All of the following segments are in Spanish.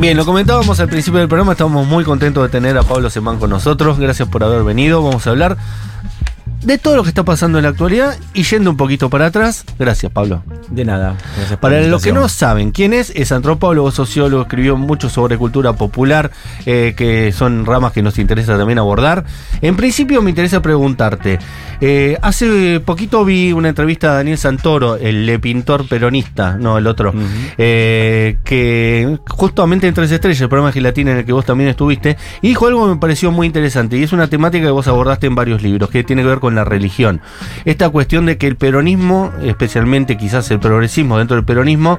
Bien, lo comentábamos al principio del programa, estamos muy contentos de tener a Pablo Semán con nosotros. Gracias por haber venido. Vamos a hablar de todo lo que está pasando en la actualidad y yendo un poquito para atrás. Gracias, Pablo. De nada. Gracias por Para los que no saben quién es, es antropólogo, sociólogo, escribió mucho sobre cultura popular, eh, que son ramas que nos interesa también abordar. En principio me interesa preguntarte, eh, hace poquito vi una entrevista a Daniel Santoro, el pintor peronista, no el otro, eh, que justamente en Tres Estrellas, el programa de Gelatina en el que vos también estuviste, y dijo algo que me pareció muy interesante, y es una temática que vos abordaste en varios libros, que tiene que ver con la religión. Esta cuestión de que el peronismo, especialmente quizás el progresismo dentro del peronismo,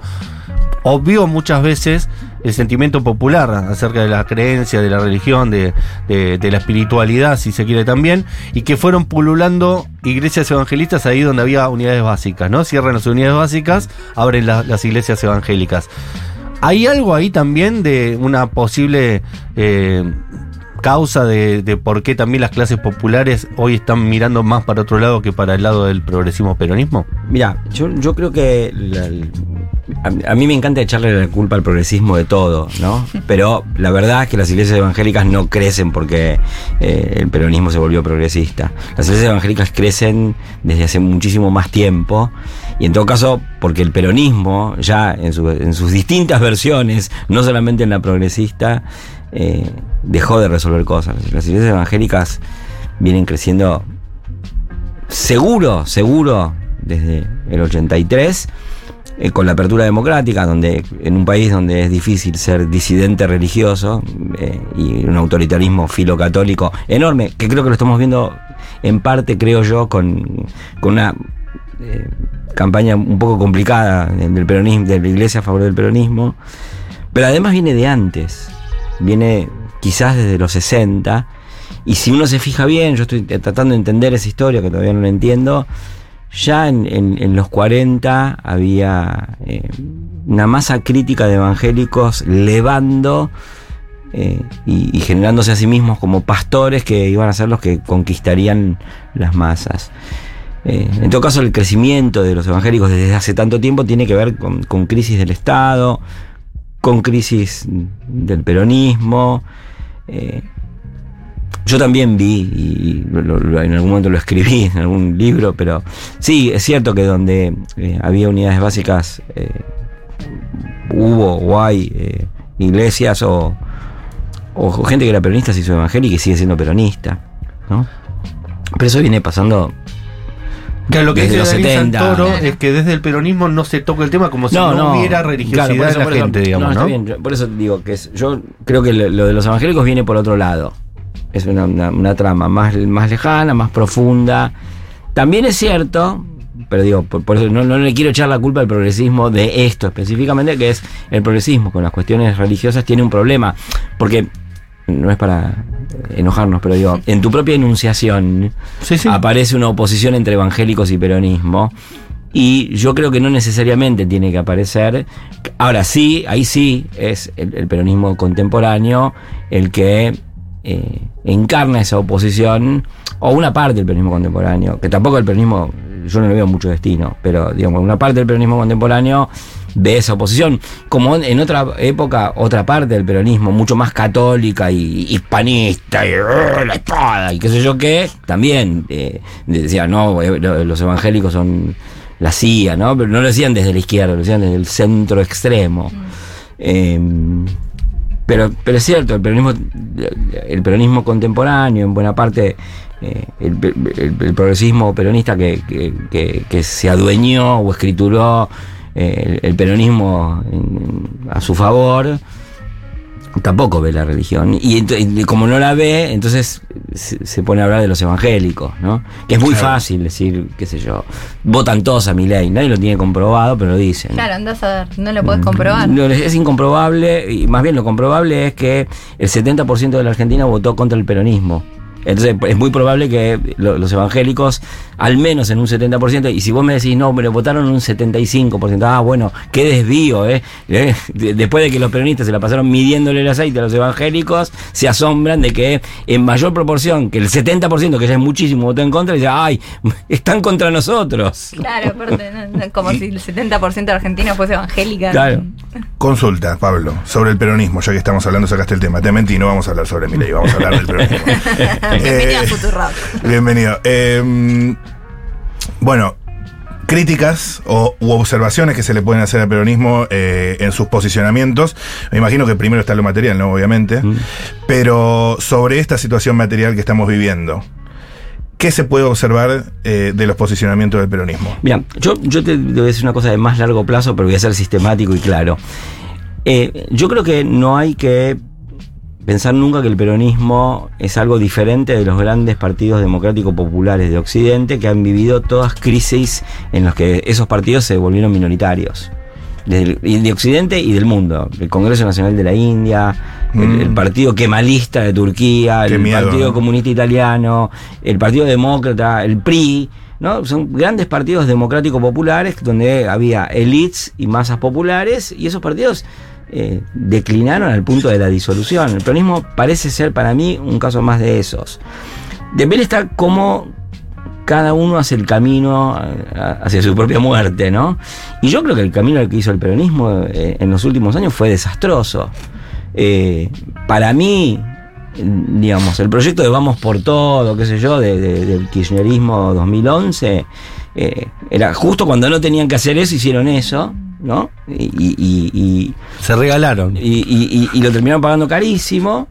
obvió muchas veces el sentimiento popular acerca de la creencia, de la religión, de, de- la espiritualidad, si se quiere también, y que fueron pululando iglesias evangelistas ahí donde había unidades básicas, ¿no? Cierran las unidades básicas, abren la- las iglesias evangélicas. ¿Hay algo ahí también de una posible eh, causa de, de por qué también las clases populares hoy están mirando más para otro lado que para el lado del progresismo peronismo? Mira, yo, yo creo que la- a, a mí me encanta echarle la culpa al progresismo de todo, ¿no? Pero la verdad es que las iglesias evangélicas no crecen porque eh, el peronismo se volvió progresista. Las iglesias evangélicas crecen desde hace muchísimo más tiempo y en todo caso porque el peronismo ya en, su- en sus distintas versiones, no solamente en la progresista, eh, dejó de resolver cosas. Las iglesias evangélicas vienen creciendo seguro, seguro, desde el 83, eh, con la apertura democrática, donde en un país donde es difícil ser disidente religioso eh, y un autoritarismo filocatólico enorme, que creo que lo estamos viendo en parte, creo yo, con, con una campaña un poco complicada del peronismo, de la iglesia a favor del peronismo, pero además viene de antes, viene quizás desde los 60, y si uno se fija bien, yo estoy tratando de entender esa historia que todavía no la entiendo, ya en, en- los 40 había eh, una masa crítica de evangélicos levando eh, y, y generándose a sí mismos como pastores que iban a ser los que conquistarían las masas. Eh, en todo caso, el crecimiento de los evangélicos desde hace tanto tiempo tiene que ver con, con crisis del Estado, con crisis del peronismo. eh, yo también vi, y lo- en algún momento lo escribí en algún libro, pero sí, es cierto que donde eh, había unidades básicas eh, hubo o hay iglesias o, gente que era peronista se hizo evangélica y sigue siendo peronista, ¿no? Pero eso viene pasando Claro, lo que Desde dice los Daniel 70. Santoro es que desde el peronismo no se toca el tema como si no, hubiera religiosidad claro, eso- en la eso- gente, digamos, no, por eso digo que es, yo creo que lo, lo de los evangélicos viene por otro lado. Es una, una- una trama más, más lejana, más profunda. También es cierto, pero digo, por, por eso no, no le quiero echar la culpa al progresismo de esto específicamente, que es el progresismo con las cuestiones religiosas tiene un problema. Porque no es para enojarnos, pero digo, en tu propia enunciación Sí, sí. aparece una oposición entre evangélicos y peronismo. Y yo creo que no necesariamente tiene que aparecer. Ahora sí, ahí sí es el, el peronismo contemporáneo el que eh, encarna esa oposición, o una parte del peronismo contemporáneo, que tampoco el peronismo, yo no le veo mucho destino, pero digamos, una parte del peronismo contemporáneo ve esa oposición, como en, otra época, otra parte del peronismo, mucho más católica y hispanista, y "Eh, la espada, y qué sé yo qué, también eh, decía, no, eh, lo- los evangélicos son la CIA, ¿no? Pero no lo decían desde la izquierda, lo decían desde el centro extremo. Eh, pero, pero es cierto, el peronismo, el peronismo contemporáneo, en buena parte, eh, el, el- el progresismo peronista que, que- que- que se adueñó o escrituró eh, el, el peronismo en- a su favor, tampoco ve la religión. Y, como no la ve, entonces se, se pone a hablar de los evangélicos, ¿no? Que es muy Claro. fácil decir, qué sé yo, votan todos a mi ley, nadie lo tiene comprobado, pero lo dicen. Claro, andás a ver, no lo podés comprobar. No, es incomprobable, y más bien lo comprobable es que el 70% de la Argentina votó contra el peronismo Entonces es muy probable que lo- los evangélicos, al menos en un 70%, y si vos me decís, no, pero votaron un 75%, ah, bueno, qué desvío, ¿eh? Eh, de- Después de que los peronistas se la pasaron midiéndole el aceite a los evangélicos, se asombran de que en mayor proporción que el 70%, que ya es muchísimo, votó en contra, y dice, ay, están contra nosotros. Claro, aparte, no- no, como si el 70% de Argentina fuese evangélica. Claro. Consulta, Pablo, sobre el peronismo, ya que estamos hablando, sacaste el tema. Te mentí, no vamos a hablar sobre Milei, vamos a hablar del peronismo. Bienvenido a Eh. Bienvenido. Eh, bueno, críticas o, u observaciones que se le pueden hacer al peronismo eh, en sus posicionamientos. Me imagino que primero está lo material, ¿no? Obviamente. Mm. Pero sobre esta situación material que estamos viviendo, ¿qué se puede observar eh, de los posicionamientos del peronismo? Mira, yo, yo te, te voy a decir una cosa de más largo plazo, pero voy a ser sistemático y claro. Eh, yo creo que no hay que pensar nunca que el peronismo es algo diferente de los grandes partidos democráticos populares de Occidente que han vivido todas crisis en las que esos partidos se volvieron minoritarios. Del- de Occidente y del mundo. El Congreso Nacional de la India, el, Mm. el Partido Kemalista de Turquía, Qué el miedo, Partido ¿no? Comunista Italiano, el Partido Demócrata, el PRI. ¿No? Son grandes partidos democráticos populares donde había elites y masas populares y esos partidos eh, declinaron al punto de la disolución. El peronismo parece ser para mí un caso más de esos. De ver está cómo cada uno hace el camino hacia su propia muerte, ¿no? Y yo creo que el camino que hizo el peronismo eh, en los últimos años fue desastroso. Eh, para mí, digamos, el proyecto de Vamos por Todo, qué sé yo, de- de- del kirchnerismo 2011, eh, era justo cuando no tenían que hacer eso, hicieron eso, ¿no? Y, y- y- Se regalaron. y, lo terminaron pagando carísimo.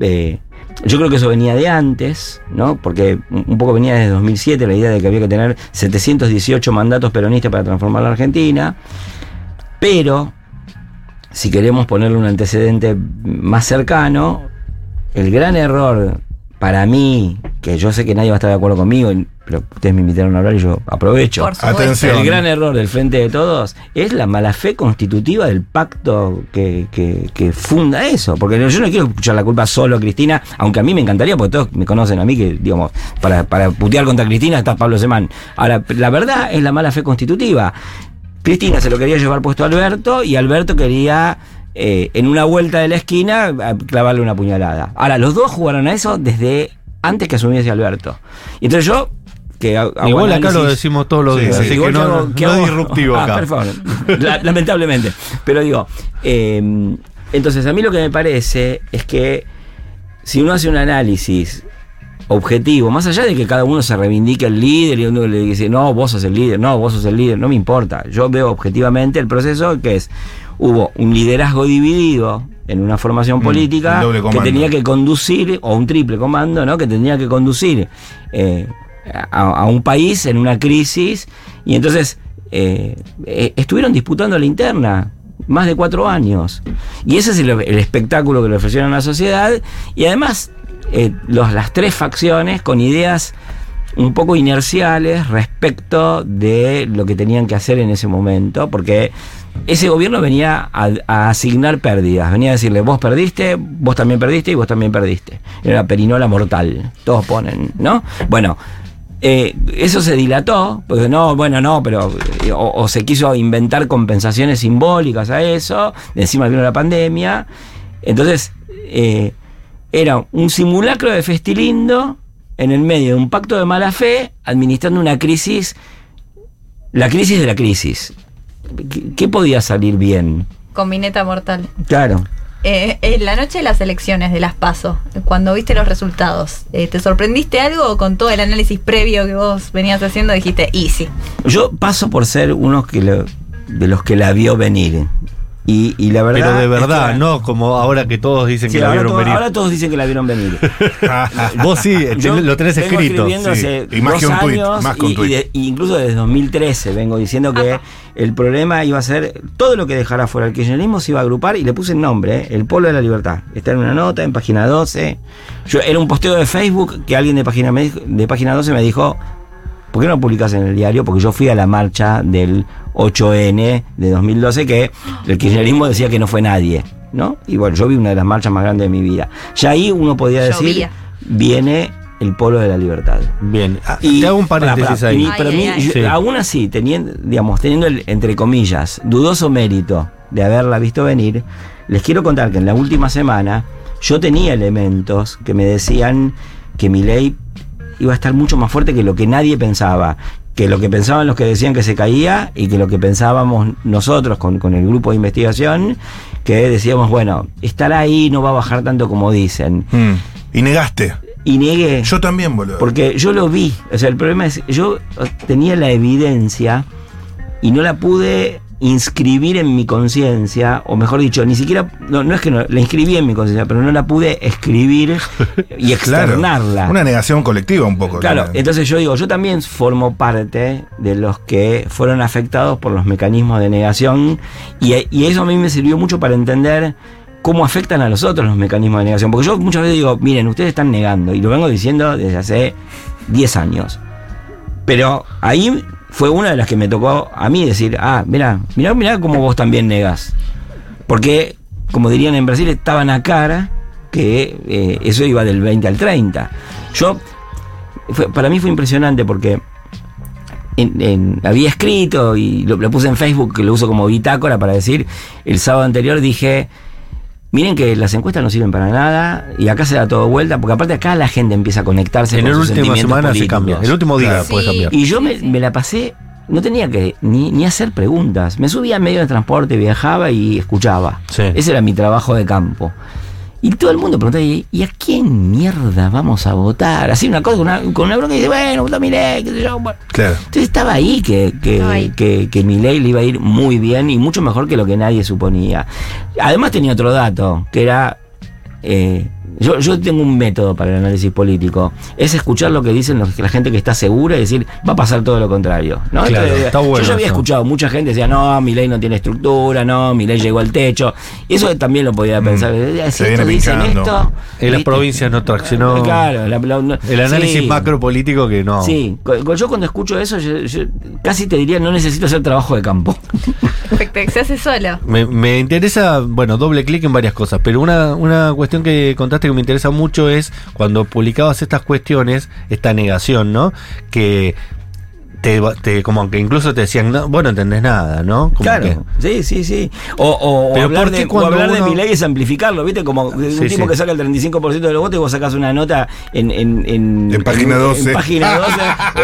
Eh, yo creo que eso venía de antes, ¿no? Porque un poco venía desde 2007 la idea de que había que tener 718 mandatos peronistas para transformar la Argentina. Pero, si queremos ponerle un antecedente más cercano, el gran error para mí, que yo sé que nadie va a estar de acuerdo conmigo, pero ustedes me invitaron a hablar y yo aprovecho. Atención. El gran error del Frente de Todos es la mala fe constitutiva del pacto que, que- que funda eso. Porque yo no quiero escuchar la culpa solo a Cristina, aunque a mí me encantaría, porque todos me conocen a mí, que digamos, para, para putear contra Cristina está Pablo Semán. Ahora, la verdad es la mala fe constitutiva. Cristina se lo quería llevar puesto a Alberto y Alberto quería. Eh, en una vuelta de la esquina, a clavarle una puñalada. Ahora, los dos jugaron a eso desde antes que asumiese Alberto. Y entonces yo, que Igual acá lo decimos todos los Sí, días, sí. así que no, hago- no disruptivo Ah, acá. por favor. La- lamentablemente. Pero digo, eh, entonces a mí lo que me parece es que si uno hace un análisis objetivo, más allá de que cada uno se reivindique el líder y uno le dice, no, vos sos el líder, no, vos sos el líder, no me importa. Yo veo objetivamente el proceso que es, hubo un liderazgo dividido en una formación Mm, política que tenía que conducir, o un triple comando, ¿no? Que tenía que conducir eh, a, a un país en una crisis y entonces eh, eh, estuvieron disputando la interna más de cuatro años. Y ese es el, el espectáculo que le ofrecieron a la sociedad y además eh, los, las tres facciones con ideas un poco inerciales respecto de lo que tenían que hacer en ese momento, porque ese gobierno venía a, asignar pérdidas, venía a decirle, vos perdiste, vos también perdiste y vos también perdiste. Era perinola mortal, todos ponen, ¿no? Bueno, eh, eso se dilató, porque no, bueno, no, pero eh, o, se quiso inventar compensaciones simbólicas a eso, encima vino la pandemia, entonces eh, era un simulacro de festilindo en el medio de un pacto de mala fe, administrando una crisis, la crisis de la crisis. ¿Qué, qué podía salir bien? Combineta mortal. Claro. Eh, en la noche de las elecciones de las PASO, cuando viste los resultados, eh, ¿te sorprendiste algo o con todo el análisis previo que vos venías haciendo dijiste easy? Yo paso por ser uno que lo- de los que la vio venir. Y, y la verdad. Pero de es verdad, que- no como ahora que todos dicen Sí, que la vieron todo- venir. ahora todos dicen que la vieron venir. Vos sí, lo tenés vengo escrito. escribiendo sí. Y más dos que un tuit, años más que un y- de- incluso desde 2013 vengo diciendo que el problema iba a ser todo lo que dejara fuera el kirchnerismo se iba a agrupar y le puse el nombre, ¿eh? el polo de la libertad. Está en una nota en página 12. Yo era un posteo de Facebook que alguien de página me dijo- de página 12 me dijo, ¿por qué no publicas en el diario? Porque yo fui a la marcha del 8N de 2012 que el kirchnerismo decía que no fue nadie, ¿no? Y bueno, yo vi una de las marchas más grandes de mi vida. Ya ahí uno podía decir Llovía. viene el polo de la libertad. Bien, ah, te hago un paréntesis ahí. y- Ay, pero ay, mi- ay. yo- Sí. aún así, teniendo, digamos, teniendo el, entre comillas, dudoso mérito de haberla visto venir, les quiero contar que en la última semana yo tenía elementos que me decían que mi ley iba a estar mucho más fuerte que lo que nadie pensaba. Que lo que pensaban los que decían que se caía y que lo que pensábamos nosotros con, con el grupo de investigación, que decíamos, bueno, estará ahí, no va a bajar tanto como dicen. Mm. Y negaste. Y negué. Yo también, boludo. Porque yo lo vi. O sea, el problema es, yo tenía la evidencia y no la pude inscribir en mi conciencia, o mejor dicho, ni siquiera, no, no es que no, la inscribí en mi conciencia, pero no la pude escribir y Claro. externarla. Una negación colectiva un poco. Claro, entonces yo digo, yo también formo parte de los que fueron afectados por los mecanismos de negación y, y eso a mí me sirvió mucho para entender cómo afectan a los otros los mecanismos de negación. Porque yo muchas veces digo, miren, ustedes están negando, y lo vengo diciendo desde hace 10 años. Pero ahí fue una de las que me tocó a mí decir, ah, mira, mira, mira cómo vos también negás. Porque, como dirían en Brasil, estaban a cara que eh, eso iba del 20 al 30. Yo, para mí fue impresionante porque había escrito y lo, lo puse en Facebook, que lo uso como bitácora para decir, el sábado anterior dije, miren que las encuestas no sirven para nada y acá se da todo vuelta, porque aparte acá la gente empieza a conectarse En con la última semana se cambia. El último día Claro. puede cambiar. Y yo me, la pasé, no tenía que ni, ni hacer preguntas. Me subía en medio de transporte, viajaba y escuchaba. Sí. Ese era mi trabajo de campo. Y todo el mundo preguntaba, ¿y a quién mierda vamos a votar? Así una cosa con una, con una bronca y dice, bueno, vota Milei, qué sé yo. Bueno. Claro. Entonces estaba ahí que, que, ahí. que, que Milei le iba a ir muy bien y mucho mejor que lo que nadie suponía. Además tenía otro dato, que era... eh, yo, yo tengo un método para el análisis político. Es escuchar lo que dicen los- la gente que está segura y decir, va a pasar todo lo contrario. ¿no? Claro, Entonces, está bueno yo ya había eso. escuchado, mucha gente decía, no, mi ley no tiene estructura, no, mi ley llegó al techo. Y eso también lo podía pensar. Eh, Si esto dicen esto... En las provincias no traccionó. Claro, la- la- El análisis sí. macropolítico que no. Sí, yo cuando escucho eso, yo, yo casi te diría, no necesito hacer trabajo de campo. Perfecto, se hace solo. Me, me interesa, bueno, doble clic en varias cosas, pero una, una cuestión que contaste que me interesa mucho es cuando publicabas estas cuestiones, esta negación, ¿no? Que te, te- como que incluso te decían, no, vos no entendés nada, ¿no? Como claro, que- sí, sí, sí. O, o- o hablar, ¿por qué de, o hablar de mi ley es amplificarlo, ¿viste? Como de un Sí, tipo sí. que saca el 35% de los votos y vos sacas una nota en... En, en, En página 12. En página 12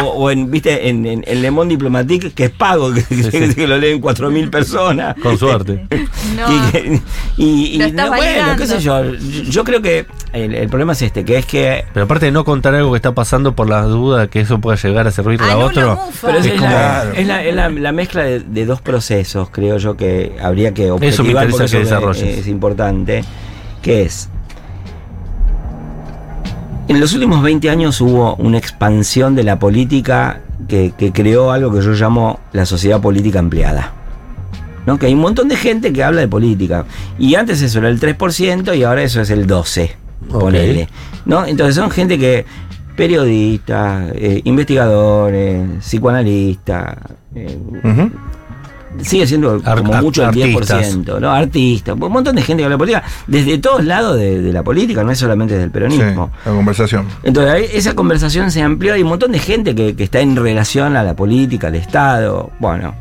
o, o en, ¿viste? En, en, en Le Monde Diplomatique, que es pago, que, que- sí. que lo leen 4.000 personas. Con suerte. No. Y, que- y- y Lo no, bueno, qué sé yo. Yo creo que el, el problema es este, que es que Pero aparte de no contar algo que está pasando por la duda que eso pueda llegar a servir a otro. Mufa. Pero es, la, Claro. es la- es la- la mezcla de, de dos procesos, creo yo, que habría que Eso me objetivar porque que eso es, es importante, que es... En los últimos 20 años hubo una expansión de la política que, que creó algo que yo llamo la sociedad política ampliada. ¿no? Que hay un montón de gente que habla de política. Y antes eso era el 3% y ahora eso es el 12%. Ok. Ponele. ¿no? Entonces son gente que, periodistas, eh, investigadores, psicoanalistas, eh, sigue siendo Ar- como mucho el artistas. 10%, ¿no? Artistas, un montón de gente que habla de política, desde todos lados de, de la política, no es solamente desde el Sí, peronismo. la conversación. Entonces esa conversación se amplió, hay un montón de gente que, que está en relación a la política, al Estado, bueno.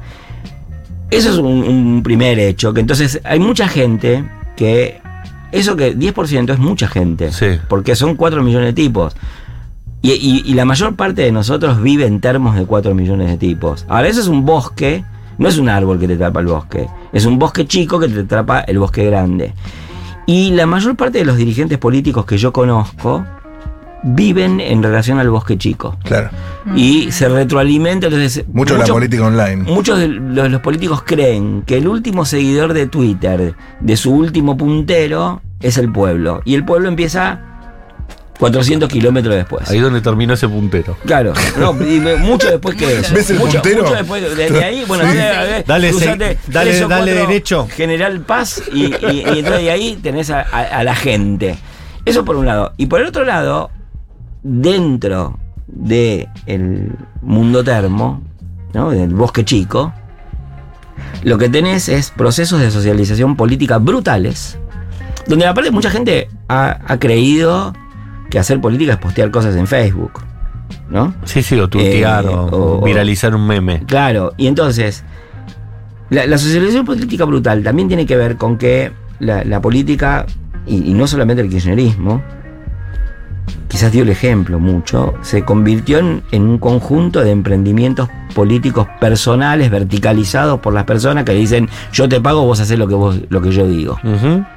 Eso es un, un primer hecho, que entonces hay mucha gente que... Eso que 10% es mucha gente, Sí. porque son 4 millones de tipos. Y, y- y la mayor parte de nosotros vive en termos de 4 millones de tipos. Ahora, eso es un bosque, no es un árbol que te tapa el bosque, es un bosque chico que te atrapa el bosque grande. Y la mayor parte de los dirigentes políticos que yo conozco viven en relación al bosque chico. Claro. Y se retroalimentan. Entonces, Mucho de la mucho- política online. Muchos de los, los políticos creen que el último seguidor de Twitter, de su último puntero, es el pueblo. Y el pueblo empieza 400 kilómetros después. Ahí donde terminó ese puntero. Claro, no, y mucho después que eso. ¿Ves el mucho, puntero? mucho después, desde ahí, bueno, Sí. dale, Dale, cruzate se- dale- dale derecho. General Paz y, y, y entonces de ahí tenés a, a- a la gente. Eso por un lado. Y por el otro lado, dentro del mundo termo, ¿no? del bosque chico, lo que tenés es procesos de socialización política brutales, donde aparte mucha gente ha, ha creído que hacer política es postear cosas en Facebook, ¿no? Sí, sí, o tuitear Eh, o, o- viralizar un meme. Claro, y entonces, la, la socialización política brutal también tiene que ver con que la, la política, y, y no solamente el kirchnerismo, quizás dio el ejemplo mucho, se convirtió en, en un conjunto de emprendimientos políticos personales, verticalizados por las personas que dicen, yo te pago, vos haces lo que, vos, lo que yo digo.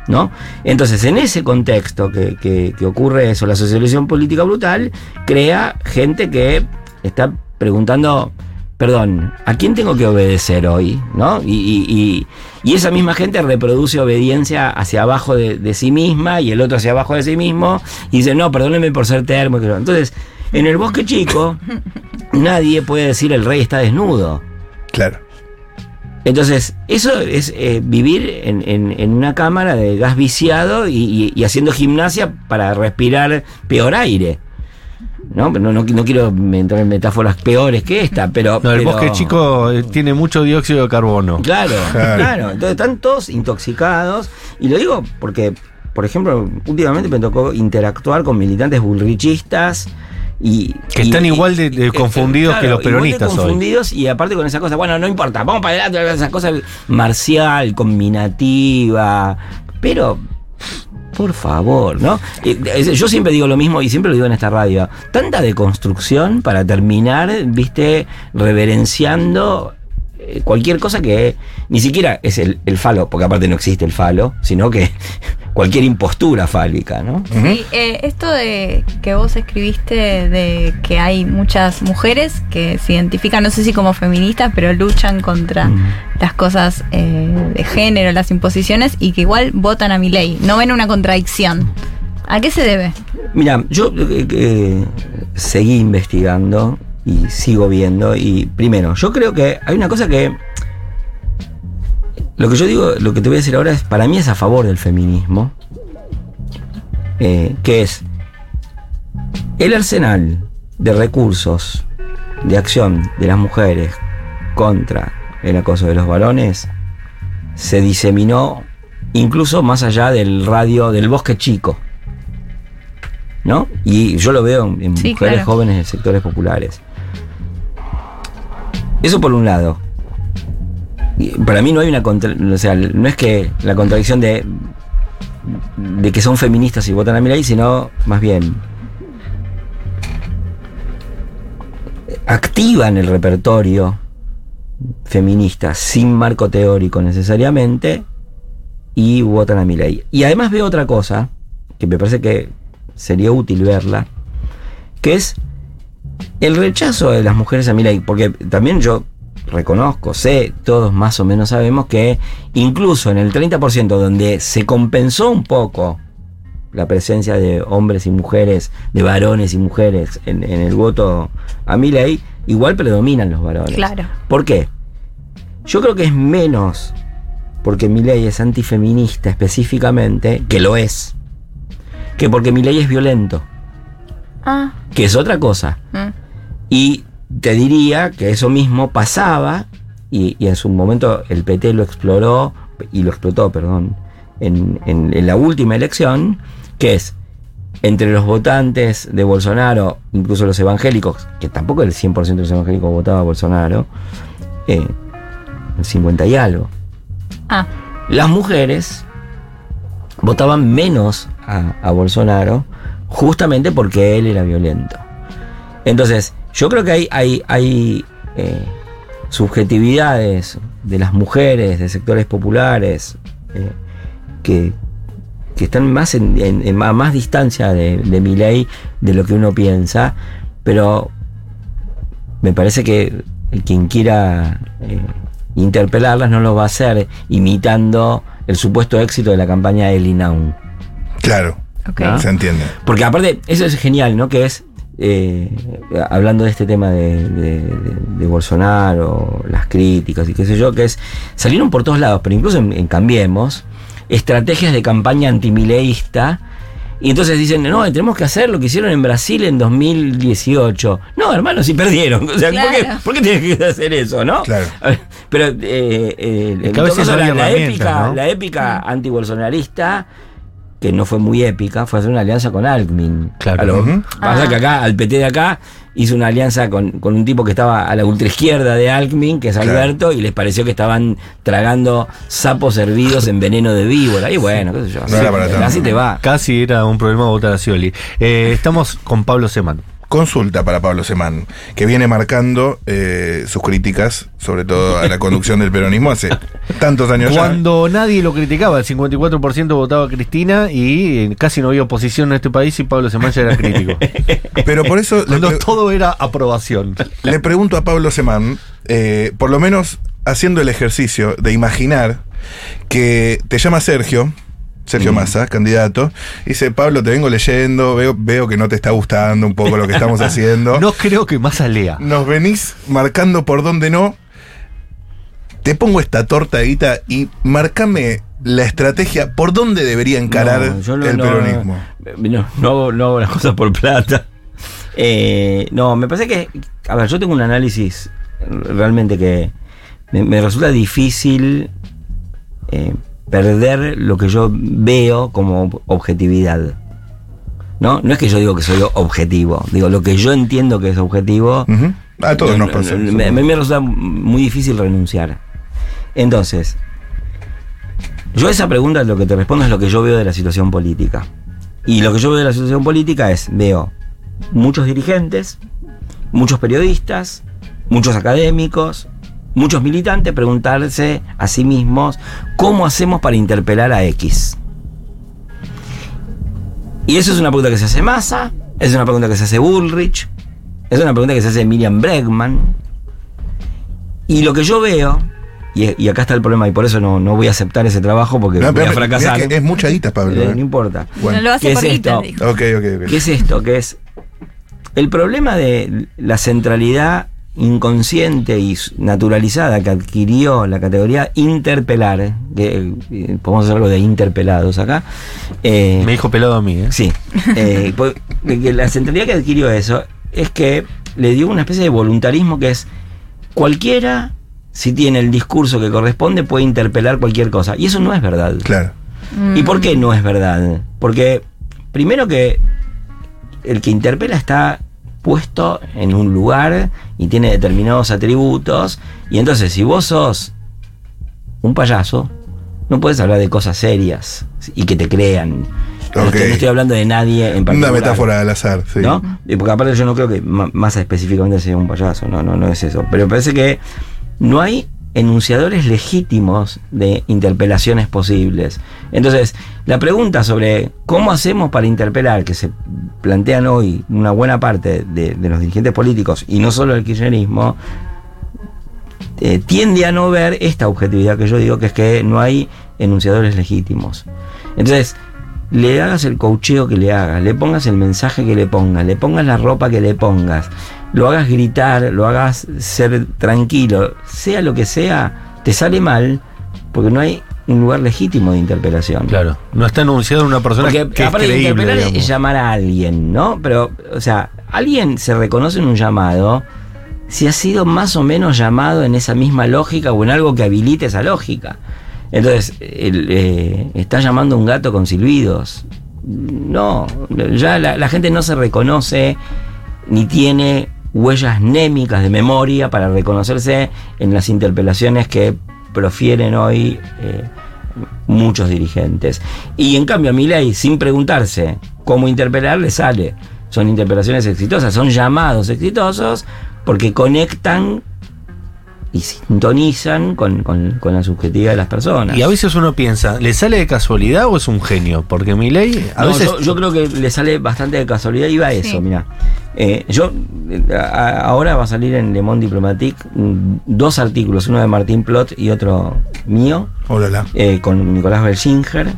¿no? Entonces, en ese contexto que, que- que ocurre eso, la socialización política brutal crea gente que está preguntando, perdón, ¿a quién tengo que obedecer hoy? ¿no? Y, y- y- y esa misma gente reproduce obediencia hacia abajo de, de sí misma y el otro hacia abajo de sí mismo y dice, no, perdóneme por ser termo. Entonces, en el bosque chico, nadie puede decir el rey está desnudo. Claro. Entonces, eso es eh, vivir en, en- en una cámara de gas viciado y, y- y haciendo gimnasia para respirar peor aire. ¿No? Pero no, no, no quiero entrar en metáforas peores que esta, pero. No, el pero- bosque chico eh, tiene mucho dióxido de carbono. Claro, Claro. claro. Entonces están todos intoxicados. Y lo digo porque, por ejemplo, últimamente me tocó interactuar con militantes bullrichistas. Y, Que están y- igual de- confundidos que los igual de peronistas hoy. confundidos y aparte con esa cosa, bueno, no importa, vamos para adelante, esa cosa marcial, combinativa, pero por favor, ¿no? Eh, Yo siempre digo lo mismo y siempre lo digo en esta radio. Tanta deconstrucción para terminar, viste, reverenciando cualquier cosa que ni siquiera es el, el falo, porque aparte no existe el falo, sino que cualquier impostura fálica, ¿no? Sí, eh, esto de que vos escribiste de que hay muchas mujeres que se identifican, no sé si como feministas, pero luchan contra Mm. las cosas eh, de género, las imposiciones, y que igual votan a mi ley. No ven una contradicción. ¿A qué se debe? Mira, yo eh, eh, seguí investigando y sigo viendo y primero, yo creo que hay una cosa que lo que yo digo, lo que te voy a decir ahora es para mí es a favor del feminismo, eh, que es el arsenal de recursos de acción de las mujeres contra el acoso de los varones se diseminó incluso más allá del radio del bosque chico. ¿no? Y yo lo veo en, Sí, mujeres claro. jóvenes de sectores populares. Eso por un lado. Para mí no hay una contra- o sea, no es que la contradicción de de que son feministas y votan a Milei, sino más bien activan el repertorio feminista sin marco teórico necesariamente y votan a Milei. Y además veo otra cosa que me parece que sería útil verla, que es el rechazo de las mujeres a Milei, porque también yo reconozco, sé, todos más o menos sabemos que incluso en el 30% donde se compensó un poco la presencia de hombres y mujeres, de varones y mujeres en, en el voto a Milei, igual predominan los varones. Claro. ¿Por qué? Yo creo que es menos porque Milei es antifeminista específicamente, que lo es, que porque Milei es violento, Ah, que es otra cosa. mm. Y te diría que eso mismo pasaba, y, y en su momento el PT lo exploró, y lo explotó, perdón, en, en- en la última elección, que es entre los votantes de Bolsonaro, incluso los evangélicos, que tampoco el 100% de los evangélicos votaba a Bolsonaro, eh, el 50 y algo. Ah, Las mujeres votaban menos a, a Bolsonaro justamente porque él era violento. Entonces, yo creo que hay, hay, hay eh, subjetividades de las mujeres, de sectores populares, eh, que, que están más en, a más distancia de, de mi ley de lo que uno piensa, pero me parece que quien quiera eh, interpelarlas no lo va a hacer imitando el supuesto éxito de la campaña de Elinaun. Claro. Se entiende. Porque aparte, eso es genial, ¿no? Que es, eh, hablando de este tema de, de- de- de Bolsonaro, las críticas y qué sé yo, que es, salieron por todos lados, pero incluso en, en Cambiemos, estrategias de campaña antimileísta. Y entonces dicen, no, tenemos que hacer lo que hicieron en Brasil en 2018. No, hermano, si perdieron. O sea, ¿por, qué, por qué tienes que hacer eso, no? Claro. Pero eh, eh, Es en que a todo veces caso, no la, épica, ¿no? la épica antibolsonarista que no fue muy épica, fue hacer una alianza con Alckmin. Claro. Pasa Ah. que acá, al PT de acá, hizo una alianza con, con un tipo que estaba a la ultraizquierda de Alckmin, que es Claro. Alberto, y les pareció que estaban tragando sapos hervidos en veneno de víbora. Y bueno, qué sé yo. No era para tanto. así te va. Casi era un problema votar a Scioli. Eh, estamos con Pablo Semán. Consulta para Pablo Semán, que viene marcando eh, sus críticas, sobre todo a la conducción del peronismo, hace tantos años ya. Cuando nadie lo criticaba, el 54% votaba a Cristina y eh, casi no había oposición en este país y Pablo Semán ya era crítico. Pero por eso Cuando todo era aprobación. le pregunto a Pablo Semán, eh, por lo menos haciendo el ejercicio de imaginar que te llama Sergio, Sergio Massa, candidato, dice, Pablo, te vengo leyendo, veo, veo que no te está gustando un poco lo que estamos haciendo. No creo que más lea. Nos venís marcando por dónde no. Te pongo esta tortadita y marcame la estrategia por dónde debería encarar No, yo no- el no- peronismo. No, no, hago- no hago las cosas por plata. Eh, no, me parece que. A ver, yo tengo un análisis realmente que me, me resulta difícil eh, perder lo que yo veo como objetividad. ¿No? No es que yo digo que soy objetivo, digo lo que yo entiendo que es objetivo. A todos no- nos pasa. eso. me, me resulta muy difícil renunciar. Entonces, yo esa pregunta lo que te respondo es lo que yo veo de la situación política. Y lo que yo veo de la situación política es, veo muchos dirigentes, muchos periodistas, muchos académicos, muchos militantes preguntarse a sí mismos cómo hacemos para interpelar a X. Y eso es una pregunta que se hace Massa, es una pregunta que se hace Bullrich, es una pregunta que se hace Miriam Bregman. Y lo que yo veo, y, y acá está el problema, y por eso no, no voy a aceptar ese trabajo porque No, voy pero a fracasar. mirá que es mucha guita, Pablo. Eh, eh. no importa. Bueno. no lo hace ¿qué por es guita, esto? ¿Qué es esto? Que es el problema de la centralidad inconsciente y naturalizada que adquirió la categoría interpelar, que eh, podemos hacer algo de interpelados acá. eh, Me dijo pelado a mí, ¿eh? Sí. Eh, pues, la centralidad que adquirió eso es que le dio una especie de voluntarismo que es cualquiera, si tiene el discurso que corresponde, puede interpelar cualquier cosa. Y eso no es verdad. Claro. ¿Y por qué no es verdad? Porque primero que el que interpela está puesto en un lugar y tiene determinados atributos. Y entonces si vos sos un payaso, no puedes hablar de cosas serias y que te crean. No, estoy, no estoy hablando de nadie en particular. Una metáfora al azar, sí. ¿no? Y porque aparte yo no creo que Massa específicamente sea un payaso, no, no, no es eso. Pero me parece que no hay enunciadores legítimos de interpelaciones posibles. Entonces, la pregunta sobre cómo hacemos para interpelar, que se plantean hoy una buena parte de, los dirigentes políticos, y no solo el kirchnerismo, eh, tiende a no ver esta objetividad que yo digo, que es que no hay enunciadores legítimos. Entonces, le hagas el coacheo que le hagas, le pongas el mensaje que le pongas, le pongas la ropa que le pongas, lo hagas gritar, lo hagas ser tranquilo, sea lo que sea, te sale mal porque no hay un lugar legítimo de interpelación. Claro. No está anunciado una persona Porque que es aparte de creíble, interpelar es llamar a alguien, ¿no? Pero, o sea, alguien se reconoce en un llamado si ha sido más o menos llamado en esa misma lógica o en algo que habilite esa lógica. Entonces, el, eh, está llamando a un gato con silbidos. No, ya la, la gente no se reconoce ni tiene huellas némicas de memoria para reconocerse en las interpelaciones que profieren hoy eh, muchos dirigentes. Y en cambio a Milei, sin preguntarse cómo interpelar, le sale. Son interpelaciones exitosas, son llamados exitosos porque conectan y sintonizan con, con- con la subjetividad de las personas. Y a veces uno piensa, ¿le sale de casualidad o es un genio? Porque mi ley a No, veces... yo, yo creo que le sale bastante de casualidad y va a eso, Sí. mira. Eh, yo eh, a- ahora va a salir en Le Monde Diplomatique mm, dos artículos, uno de Martín Plot y otro mío, Hola. eh, con Nicolás Belchinger.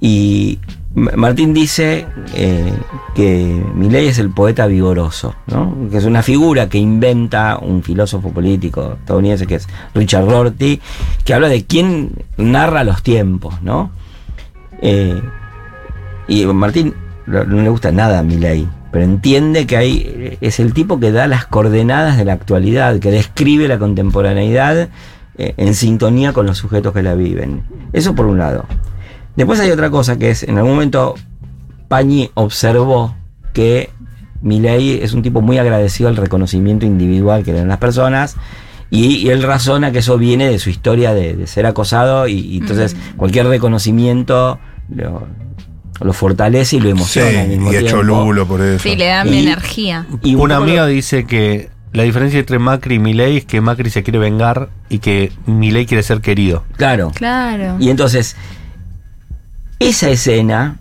Y Martín dice eh, que Milei es el poeta vigoroso, ¿no? que es una figura que inventa un filósofo político estadounidense que es Richard Rorty, que habla de quién narra los tiempos. ¿no? Eh, y Martín no le gusta nada a Milei, pero entiende que hay, es el tipo que da las coordenadas de la actualidad, que describe la contemporaneidad eh, en sintonía con los sujetos que la viven. Eso por un lado. Después hay otra cosa que es, en algún momento Pañi observó que Milei es un tipo muy agradecido al reconocimiento individual que le dan las personas. Y, y él razona que eso viene de su historia de, de ser acosado y, y entonces cualquier reconocimiento lo, lo fortalece y lo Sí, emociona al mismo y hecho tiempo. lulo por eso. Sí, le da Y- energía. Y un Una poco lo- amiga dice que la diferencia entre Macri y Milei es que Macri se quiere vengar y que Milei quiere ser querido. Claro. Claro. Y entonces, esa escena,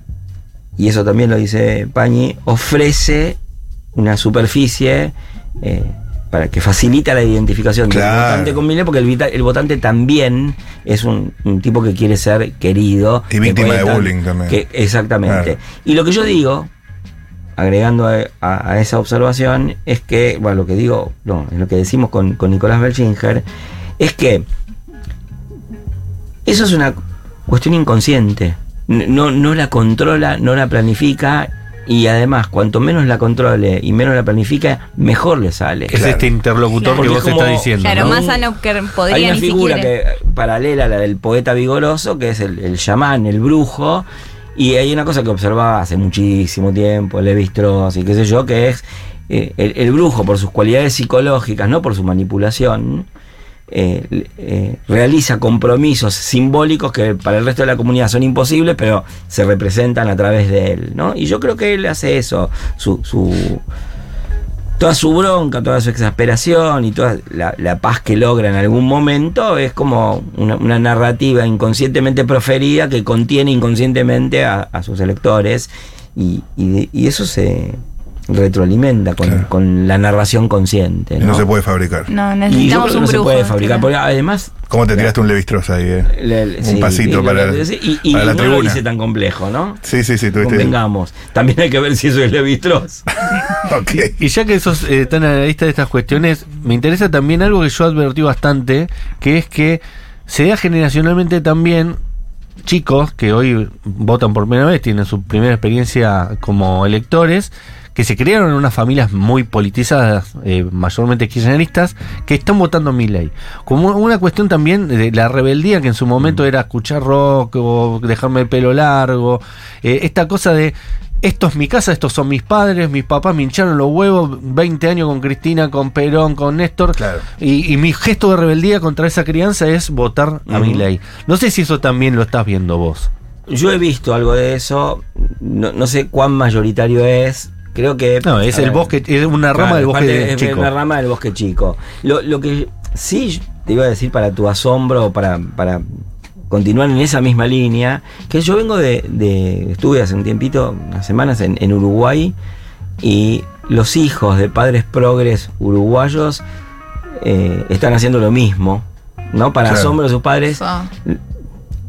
y eso también lo dice Pañi, ofrece una superficie eh, para que facilita la identificación del votante con Milei, porque el, vita- el votante también es un, un tipo que quiere ser querido. Y que víctima de bullying también. que- exactamente. Claro. Y lo que yo digo, agregando a, a- a esa observación, es que, bueno, lo que digo, no, es lo que decimos con, con Nicolás Belchinger, es que eso es una cuestión inconsciente. No, no la controla, no la planifica y además, cuanto menos la controle y menos la planifica, mejor le sale. Es Claro. este interlocutor Claro. que vos estás diciendo. Claro, ¿no? más sano que podría Hay una ni figura siquiera. que paralela a la del poeta vigoroso, que es el, el chamán, el brujo, y hay una cosa que observaba hace muchísimo tiempo, Levi Strauss y qué sé yo, que es eh, el, el brujo por sus cualidades psicológicas, no por su manipulación, eh, eh, realiza compromisos simbólicos que para el resto de la comunidad son imposibles, pero se representan a través de él, ¿no? Y yo creo que él hace eso, su, su toda su bronca, toda su exasperación y toda la, paz que logra en algún momento es como una, narrativa inconscientemente proferida que contiene inconscientemente a, sus electores y eso se retroalimenta con, Claro. con la narración consciente. Y ¿no? no se puede fabricar. No, Y yo necesitamos creo que un no se puede fabricar, porque además ¿Cómo te tiraste un Levi-Strauss ahí, eh? le- le- Un sí, pasito y- para, y, y para la no lo tribuna. hice tan complejo, ¿no? Sí, sí, sí, tuviste. Convengamos. También hay que ver si eso es Levi Strauss. Ok. Y ya que sos eh, tan analista de estas cuestiones, me interesa también algo que yo advertí bastante, que es que se da generacionalmente también chicos que hoy votan por primera vez, tienen su primera experiencia como electores, que se criaron en unas familias muy politizadas, eh, mayormente kirchneristas, que están votando a Milley. Como una cuestión también de la rebeldía que en su momento era escuchar rock o dejarme el pelo largo, eh, esta cosa de esto es mi casa, estos son mis padres, mis papás me hincharon los huevos, 20 años con Cristina, con Perón, con Néstor. Claro. Y, y mi gesto de rebeldía contra esa crianza es votar a Ujú. mi ley. No sé si eso también lo estás viendo vos. Yo he visto algo de eso, no, no sé cuán mayoritario es. Creo que. No, es el ver, bosque, es una rama claro, del es bosque parte- es chico. una rama del bosque chico. Lo, lo que sí te iba a decir para tu asombro, para, para continuar en esa misma línea, que yo vengo de, de- estuve hace un tiempito, unas semanas en, en Uruguay, y los hijos de padres progres uruguayos eh, están haciendo lo mismo, ¿no? Para Claro. asombro de sus padres, Ah.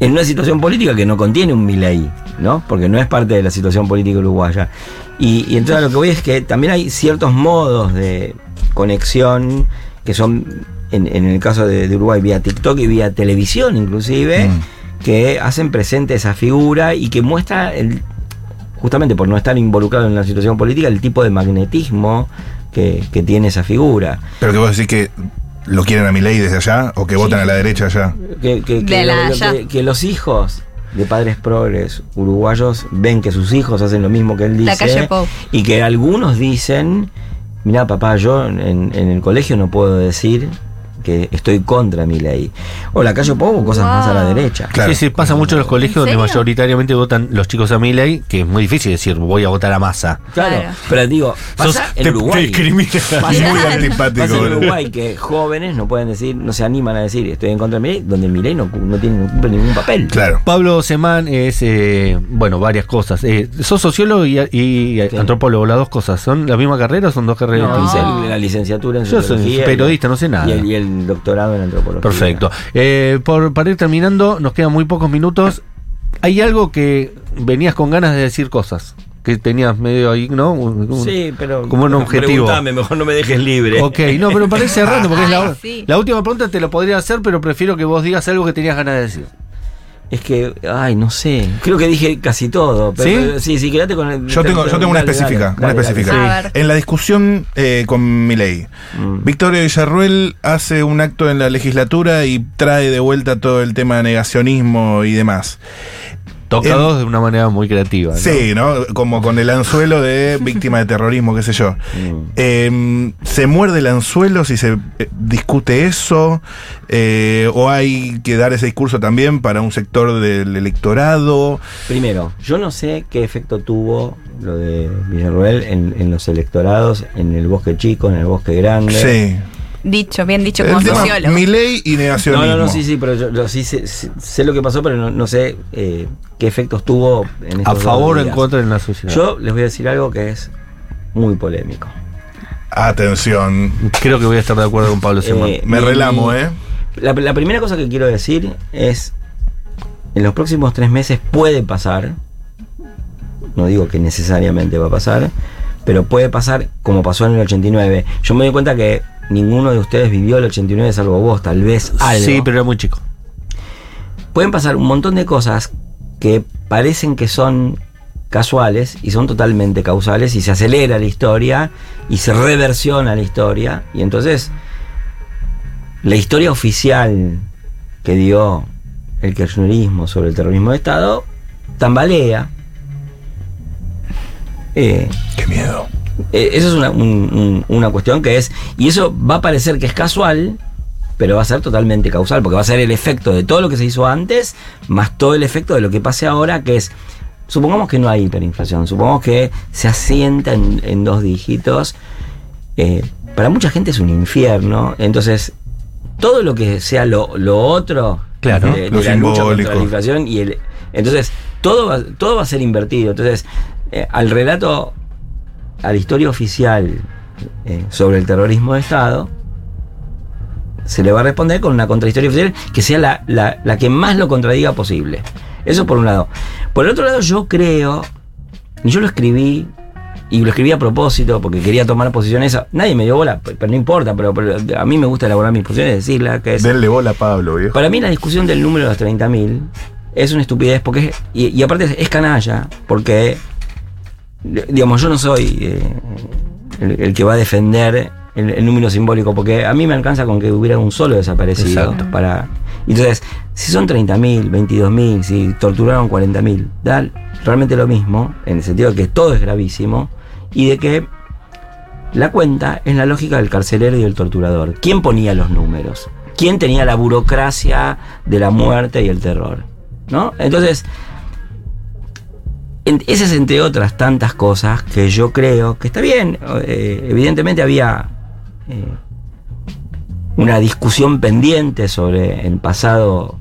En una situación política que no contiene un Milei, ¿no? Porque no es parte de la situación política uruguaya. Y, y entonces lo que voy es que también hay ciertos modos de conexión que son, en, en el caso de, de Uruguay, vía TikTok y vía televisión inclusive, Mm. que hacen presente esa figura y que muestra, el, justamente por no estar involucrado en la situación política, el tipo de magnetismo que, que tiene esa figura. Pero que vos decís que lo quieren a mi ley desde allá o que votan a la derecha allá. que, que- De que la lo- lo allá. que- que los hijos de padres progres uruguayos ven que sus hijos hacen lo mismo que él dice La calle Pou. y que algunos dicen mira papá yo en, en el colegio no puedo decir que estoy contra mi ley o la calle Pou cosas más a la derecha Claro. Sí, sí, pasa mucho en los colegios ¿En donde mayoritariamente votan los chicos a mi ley, que es muy difícil decir voy a votar a masa. Claro, Claro. pero digo, pasa Sos- en te- Uruguay. te. Pasa- Muy antipático, Pasa en. Uruguay que jóvenes no pueden decir, no se animan a decir estoy en contra de mi ley, donde mi ley no, no, tiene, no cumple ningún papel. Claro. Pablo Semán es, eh, bueno, varias cosas. Eh, sos sociólogo y, y Sí. antropólogo, las dos cosas. ¿Son la misma carrera o son dos carreras No, la licenciatura en Yo soy periodista, no sé nada. Y el, y el doctorado en antropología. Perfecto. Eh, por, para ir terminando, nos quedan muy pocos minutos. Hay algo que venías con ganas de decir cosas. Que tenías medio ahí, ¿no? Un- Sí, pero. como un objetivo. Preguntame, mejor no me dejes libre. Ok, no, pero parece errando porque es la, Ay, sí. la última pregunta te lo podría hacer, pero prefiero que vos digas algo que tenías ganas de decir. Es que, ay, no sé. Creo que dije casi todo. Pero, ¿Sí? pero- sí, sí, quédate con el. Yo tengo, yo tengo una dale, específica, dale, una dale, específica. En la discusión eh, con Milei, Mm. Victoria Villarruel hace un acto en la legislatura y trae de vuelta todo el tema de negacionismo y demás. Tocados de una manera muy creativa. ¿no? Sí, ¿no? Como con el anzuelo de víctima de terrorismo, qué sé yo. Mm. Eh, ¿Se muerde el anzuelo si se eh, discute eso? Eh, ¿O hay que dar ese discurso también para un sector del electorado? Primero, yo no sé qué efecto tuvo lo de Villarroel en, en los electorados, en el bosque chico, en el bosque grande. Sí. Dicho, bien dicho como sociólogo. Milei y No, negacionismo. no, no, sí, sí, pero yo, yo sí sé, lo que pasó, pero no, no sé eh, qué efectos tuvo en estos A favor o en contra en la sociedad. Yo les voy a decir algo que es muy polémico. Atención. creo que voy a estar de acuerdo con Pablo. Eh, Me mi- relamo, ¿eh? La, la primera cosa que quiero decir es, en los próximos tres meses puede pasar, no digo que necesariamente va a pasar, pero puede pasar como pasó en el 89. Yo me doy cuenta que ninguno de ustedes vivió el 89 salvo vos, tal vez algo. Sí, pero era muy chico. Pueden pasar un montón de cosas que parecen que son casuales y son totalmente causales y se acelera la historia y se reversiona la historia y entonces la historia oficial que dio el kirchnerismo sobre el terrorismo de Estado tambalea. Eh, Qué miedo. Eh, eso es una, un- un- una cuestión que es. Y eso va a parecer que es casual, pero va a ser totalmente causal, porque va a ser el efecto de todo lo que se hizo antes, más todo el efecto de lo que pase ahora, que es. Supongamos que no hay hiperinflación, supongamos que se asienta en, en dos dígitos. eh, para mucha gente es un infierno, entonces todo lo que sea lo, lo otro Claro, de, de lo la lucha contra la inflación y el entonces todo va, todo va a ser invertido entonces eh, al relato a la historia oficial eh, sobre el terrorismo de Estado se le va a responder con una contrahistoria oficial que sea la, la- la que más lo contradiga posible eso por un lado por el otro lado yo creo y yo lo escribí y lo escribí a propósito porque quería tomar posiciones. Nadie me dio bola, pero no importa, pero, pero a mí me gusta elaborar mis posiciones, decirla, que es. Denle bola a Pablo, viejo. Para mí la discusión del número de los 30.000 es una estupidez porque es- y, y aparte es canalla porque digamos yo no soy eh, el, el que va a defender el, el número simbólico porque a mí me alcanza con que hubiera un solo desaparecido Exacto. para entonces si son 30.000 22.000 si torturaron 40.000 da realmente lo mismo en el sentido de que todo es gravísimo y de que la cuenta es la lógica del carcelero y del torturador. ¿Quién ponía los números? ¿Quién tenía la burocracia de la muerte y el terror? ¿No? Entonces, esas entre otras tantas cosas que yo creo que está bien. eh, evidentemente había eh, una discusión pendiente sobre el pasado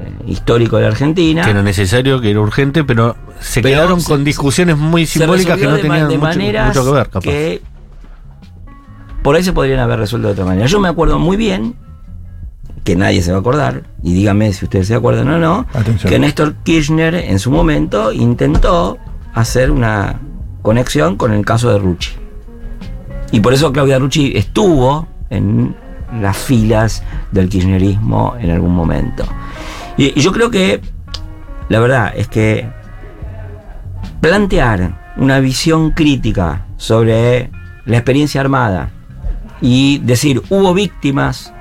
eh, histórico de la Argentina. Que era necesario, que era urgente, pero se Pero quedaron se- con discusiones muy simbólicas que no de tenían de mucho, mucho que ver, capaz. que por ahí se podrían haber resuelto de otra manera. Yo me acuerdo muy bien, que nadie se va a acordar, y díganme si ustedes se acuerdan o no, Atención. que Néstor Kirchner en su momento intentó hacer una conexión con el caso de Rucci. Y por eso Claudia Rucci estuvo en las filas del kirchnerismo en algún momento. Y, y yo creo que la verdad es que plantear una visión crítica sobre la experiencia armada y decir hubo víctimas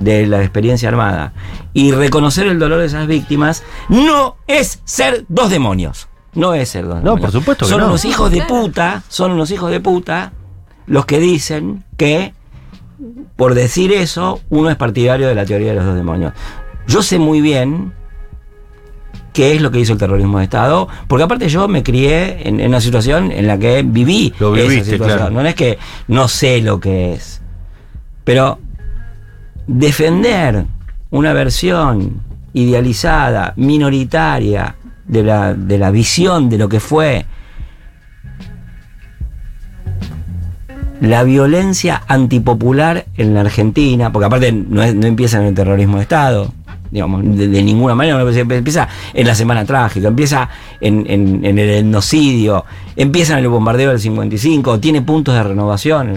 de la experiencia armada y reconocer el dolor de esas víctimas no es ser dos demonios. No es ser dos No, demonios. por supuesto que Son no. unos hijos de puta, son unos hijos de puta los que dicen que por decir eso uno es partidario de la teoría de los dos demonios. Yo sé muy bien qué es lo que hizo el terrorismo de Estado, porque aparte yo me crié en, en una situación en la que viví Lo esa situación. claro. No es que no sé lo que es, pero defender una versión idealizada, minoritaria, de la, de la visión de lo que fue la violencia antipopular en la Argentina, porque aparte no, no empieza en el terrorismo de Estado, digamos, de, ninguna manera, empieza en la Semana Trágica, empieza en, en- el etnocidio, empieza en el bombardeo del 55, tiene puntos de renovación en,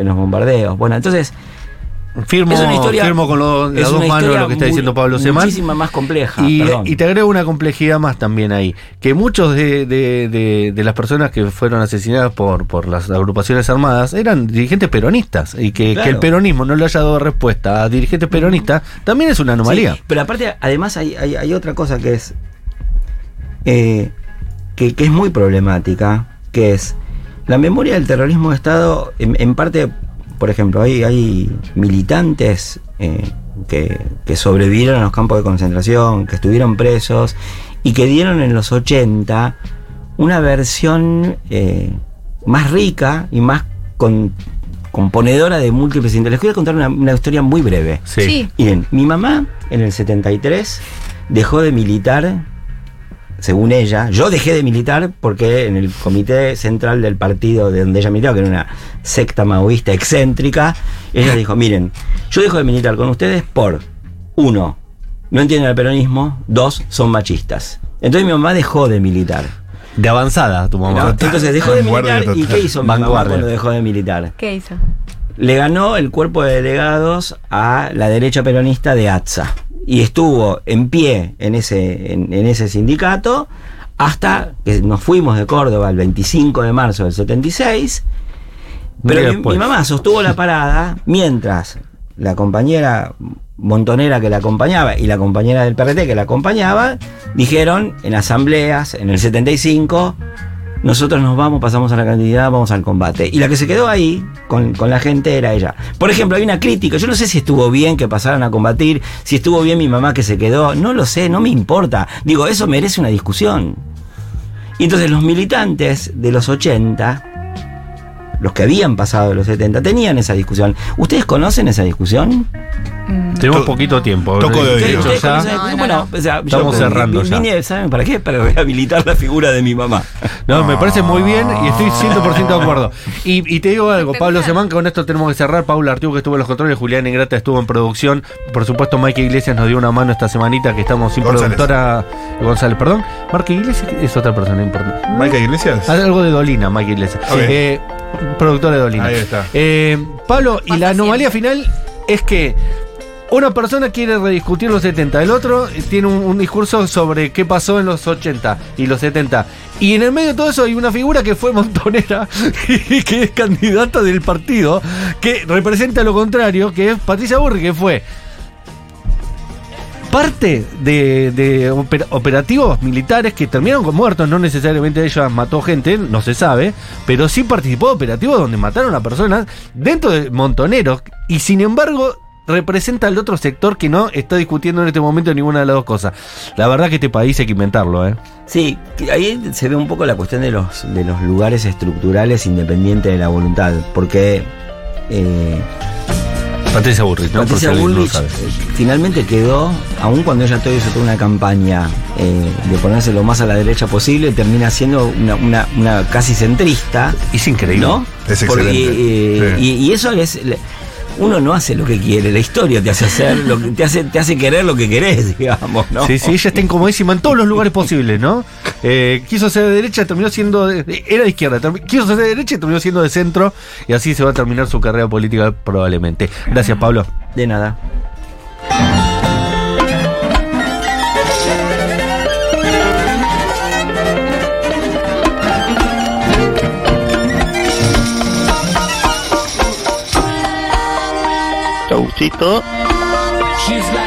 en los bombardeos. Bueno, entonces Firmo, es una historia, firmo con lo- las dos manos lo que está muy- diciendo Pablo Semán. Muchísima más compleja. Y, te agrego una complejidad más también ahí, que muchos de, de- de- de las personas que fueron asesinadas por, por las agrupaciones armadas eran dirigentes peronistas, y que, Claro. que el peronismo no le haya dado respuesta a dirigentes peronistas también es una anomalía. Sí, pero aparte, además hay, hay- hay otra cosa que es. eh, que, que es muy problemática, que es la memoria del terrorismo de Estado, en, en parte, por ejemplo, hay, hay militantes eh, que, que sobrevivieron a los campos de concentración, que estuvieron presos y que dieron en los 80 una versión eh, más rica y más con, componedora de múltiples intereses. Les voy a contar una, una historia muy breve. Sí. Sí. Miren, mi mamá en el 73 dejó de militar, según ella. Yo dejé de militar porque en el comité central del partido de donde ella militaba, que era una secta maoísta excéntrica, ella dijo, miren, yo dejo de militar con ustedes por, uno, no entienden el peronismo, dos, son machistas. Entonces mi mamá dejó de militar. De avanzada, tu mamá. ¿no? Entonces dejó de militar y. ¿qué hizo mi mamá Vanguardia. cuando dejó de militar? ¿Qué hizo? le ganó el cuerpo de delegados a la derecha peronista de ATSA. Y estuvo en pie en ese, en, en ese sindicato hasta que nos fuimos de Córdoba el 25 de marzo del 76. Pero mi, mi mamá sostuvo la parada mientras la compañera montonera que la acompañaba y la compañera del PRT que la acompañaba dijeron en asambleas en el 75 nosotros nos vamos, pasamos a la cantidad, vamos al combate. Y la que se quedó ahí con, con la gente era ella. Por ejemplo, hay una crítica, yo no sé si estuvo bien que pasaran a combatir, si estuvo bien mi mamá que se quedó, no lo sé, no me importa. Digo, eso merece una discusión. Y entonces los militantes de los 80, los que habían pasado de los 70, tenían esa discusión. ¿Ustedes conocen esa discusión? Mm, Tenemos To- poquito tiempo. toco de De oído. hecho, ¿Ustedes ya- conocen esa No, discusión? no, Bueno, no. o sea, Estamos yo cerrando vi- ya. vine, ¿saben para qué? Para rehabilitar la figura de mi mamá. No, me parece muy bien y estoy 100% de acuerdo. Y, y te digo algo, Pablo Semán, con esto tenemos que cerrar. Paula Artigo que estuvo en los controles, Julián Ingrata estuvo en producción. Por supuesto, Mike Iglesias nos dio una mano esta semanita que estamos sin González. productora. González, perdón. Marca Iglesias es otra persona importante. ¿Michael Iglesias? Algo de Dolina, Mike Iglesias. Ok. Eh, productora de Dolina. Ahí está. Eh, Pablo, y la anomalía final es que una persona quiere rediscutir los 70, el otro tiene un, discurso sobre qué pasó en los 80 y los 70. Y en el medio de todo eso hay una figura que fue montonera y que es candidata del partido, que representa lo contrario, que es Patricia Burri, que fue parte de, de oper- operativos militares que terminaron con muertos, no necesariamente ella mató gente, no se sabe, pero sí participó de operativos donde mataron a personas dentro de montoneros y sin embargo representa al otro sector que no está discutiendo en este momento ninguna de las dos cosas. La verdad que este país hay que inventarlo, ¿eh? Sí, ahí se ve un poco la cuestión de los, de los lugares estructurales independientes de la voluntad, porque eh, Patricia Burrich, ¿no? Patricia no eh, finalmente quedó, aun cuando ella todavía hizo toda una campaña eh, de ponerse lo más a la derecha posible, termina siendo una, una- una casi centrista, Es increíble. ¿no? Es Porque, excelente. eh, Sí. y, y eso es... Uno no hace lo que quiere, la historia te hace hacer lo que te hace, te hace querer lo que querés, digamos, ¿no? Sí, sí, ella está incomodísima en todos los lugares posibles, ¿no? Eh, quiso ser de derecha, terminó siendo. de- era de izquierda, quiso ser de derecha y terminó siendo de centro. Y así se va a terminar su carrera política probablemente. Gracias, Pablo. De nada. She's like